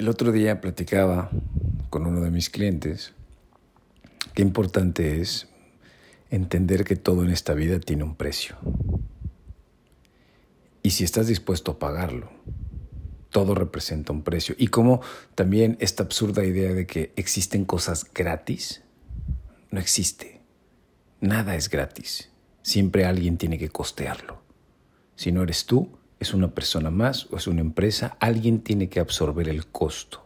El otro día platicaba con uno de mis clientes qué importante es entender que todo en esta vida tiene un precio. Y si estás dispuesto a pagarlo, todo representa un precio. Y como también esta absurda idea de que existen cosas gratis, no existe. Nada es gratis. Siempre alguien tiene que costearlo. Si no eres tú, es una persona más o es una empresa, alguien tiene que absorber el costo.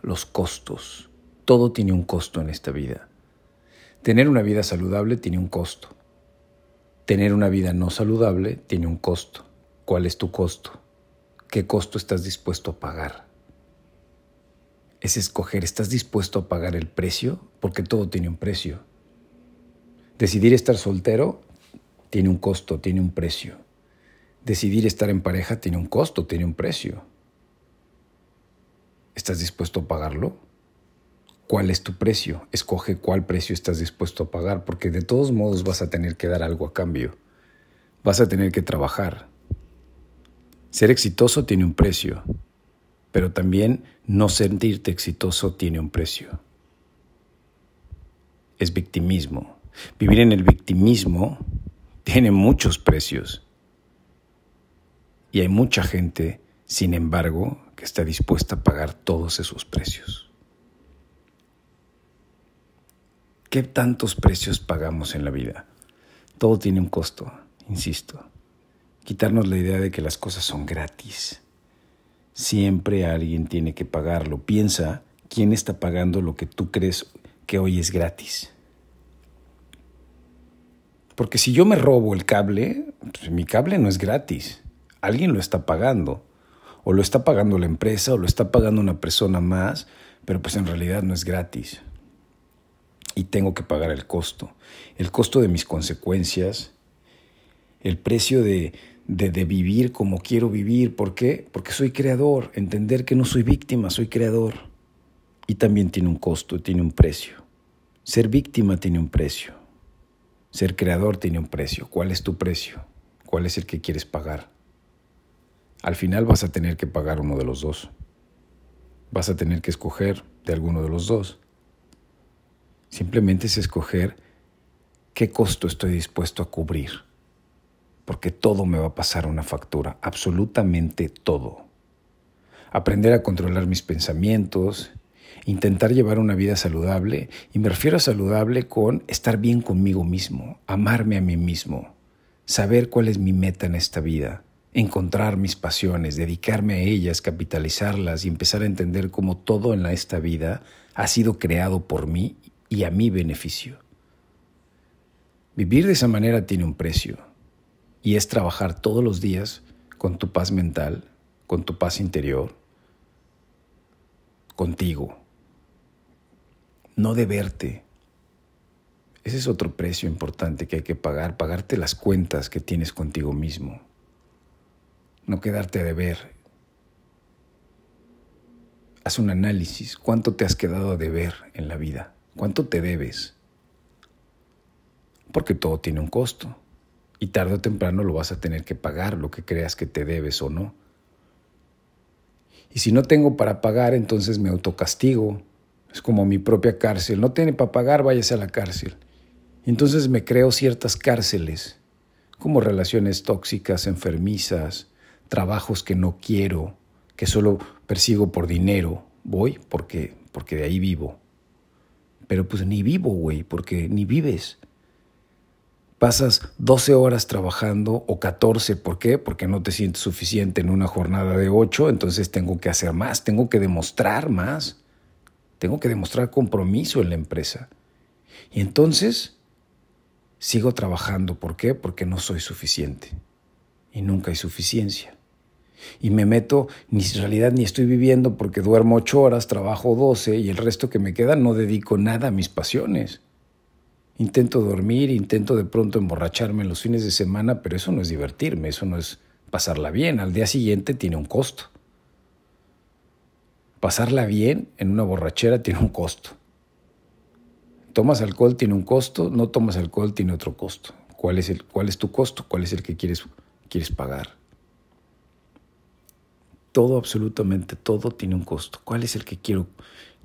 Los costos. Todo tiene un costo en esta vida. Tener una vida saludable tiene un costo. Tener una vida no saludable tiene un costo. ¿Cuál es tu costo? ¿Qué costo estás dispuesto a pagar? Es escoger, ¿estás dispuesto a pagar el precio? Porque todo tiene un precio. Decidir estar soltero tiene un costo, tiene un precio. Decidir estar en pareja tiene un costo, tiene un precio. ¿Estás dispuesto a pagarlo? ¿Cuál es tu precio? Escoge cuál precio estás dispuesto a pagar, porque de todos modos vas a tener que dar algo a cambio. Vas a tener que trabajar. Ser exitoso tiene un precio, pero también no sentirte exitoso tiene un precio. Es victimismo. Vivir en el victimismo tiene muchos precios. Y hay mucha gente, sin embargo, que está dispuesta a pagar todos esos precios. ¿Qué tantos precios pagamos en la vida? Todo tiene un costo, insisto. Quitarnos la idea de que las cosas son gratis. Siempre alguien tiene que pagarlo. Piensa quién está pagando lo que tú crees que hoy es gratis. Porque si yo me robo el cable, pues mi cable no es gratis alguien lo está pagando. O lo está pagando la empresa o lo está pagando una persona más, pero pues en realidad no es gratis. Y tengo que pagar el costo. El costo de mis consecuencias, el precio de, de, vivir como quiero vivir. ¿Por qué? Porque soy creador. Entender que no soy víctima, soy creador. Y también tiene un costo, tiene un precio. Ser víctima tiene un precio. Ser creador tiene un precio. ¿Cuál es tu precio? ¿Cuál es el que quieres pagar? Al final vas a tener que pagar uno de los dos. Vas a tener que escoger de alguno de los dos. Simplemente es escoger qué costo estoy dispuesto a cubrir. Porque todo me va a pasar una factura, absolutamente todo. Aprender a controlar mis pensamientos, intentar llevar una vida saludable, y me refiero a saludable con estar bien conmigo mismo, amarme a mí mismo, saber cuál es mi meta en esta vida, encontrar mis pasiones, dedicarme a ellas, capitalizarlas y empezar a entender cómo todo en esta vida ha sido creado por mí y a mi beneficio. Vivir de esa manera tiene un precio y es trabajar todos los días con tu paz mental, con tu paz interior, contigo. No deberte. Ese es otro precio importante que hay que pagar, pagarte las cuentas que tienes contigo mismo no quedarte a deber. Haz un análisis. ¿Cuánto te has quedado a deber en la vida? ¿Cuánto te debes? Porque todo tiene un costo. Y tarde o temprano lo vas a tener que pagar, lo que creas que te debes o no. Y si no tengo para pagar, entonces me autocastigo. Es como mi propia cárcel. No tiene para pagar, váyase a la cárcel. Entonces me creo ciertas cárceles, como relaciones tóxicas, enfermizas, trabajos que no quiero, que solo persigo por dinero. Voy porque, porque de ahí vivo. Pero pues ni vivo, güey, porque ni vives. Pasas 12 horas trabajando o 14, ¿por qué? Porque no te sientes suficiente en una jornada de 8, entonces tengo que hacer más, tengo que demostrar más, tengo que demostrar compromiso en la empresa. Y entonces sigo trabajando, ¿por qué? Porque no soy suficiente y nunca hay suficiencia. Y me meto, ni en realidad ni estoy viviendo porque duermo ocho horas, trabajo doce y el resto que me queda no dedico nada a mis pasiones. Intento dormir, intento de pronto emborracharme en los fines de semana, pero eso no es divertirme, eso no es pasarla bien. Al día siguiente tiene un costo. Pasarla bien en una borrachera tiene un costo. Tomas alcohol tiene un costo, no tomas alcohol tiene otro costo. ¿Cuál es, el, cuál es tu costo? ¿Cuál es el que quieres quieres pagar. Todo, absolutamente todo tiene un costo. ¿Cuál es el que quiero,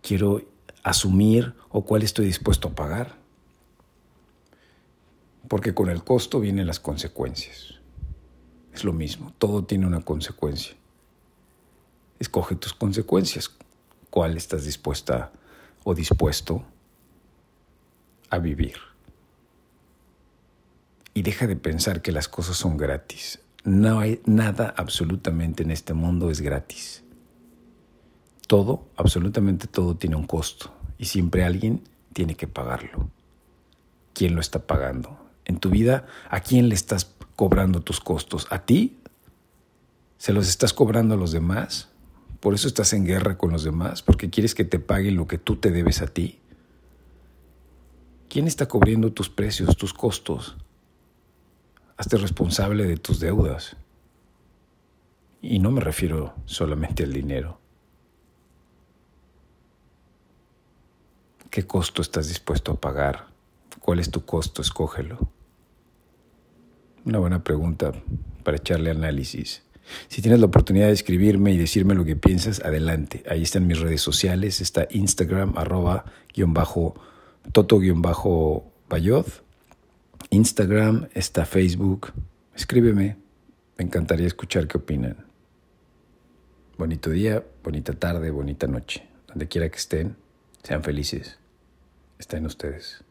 quiero asumir o cuál estoy dispuesto a pagar? Porque con el costo vienen las consecuencias. Es lo mismo, todo tiene una consecuencia. Escoge tus consecuencias. ¿Cuál estás dispuesta o dispuesto a vivir? Y deja de pensar que las cosas son gratis. No hay nada absolutamente en este mundo es gratis. Todo, absolutamente todo tiene un costo y siempre alguien tiene que pagarlo. ¿Quién lo está pagando? En tu vida, ¿a quién le estás cobrando tus costos? ¿A ti? ¿Se los estás cobrando a los demás? ¿Por eso estás en guerra con los demás? ¿Porque quieres que te paguen lo que tú te debes a ti? ¿Quién está cubriendo tus precios, tus costos? Hazte responsable de tus deudas. Y no me refiero solamente al dinero. ¿Qué costo estás dispuesto a pagar? ¿Cuál es tu costo? Escógelo. Una buena pregunta para echarle análisis. Si tienes la oportunidad de escribirme y decirme lo que piensas, adelante. Ahí están mis redes sociales. Está Instagram, arroba, guion bajo, toto, guion bajo, Instagram, está Facebook. Escríbeme, me encantaría escuchar qué opinan. Bonito día, bonita tarde, bonita noche. Donde quiera que estén, sean felices. Estén ustedes.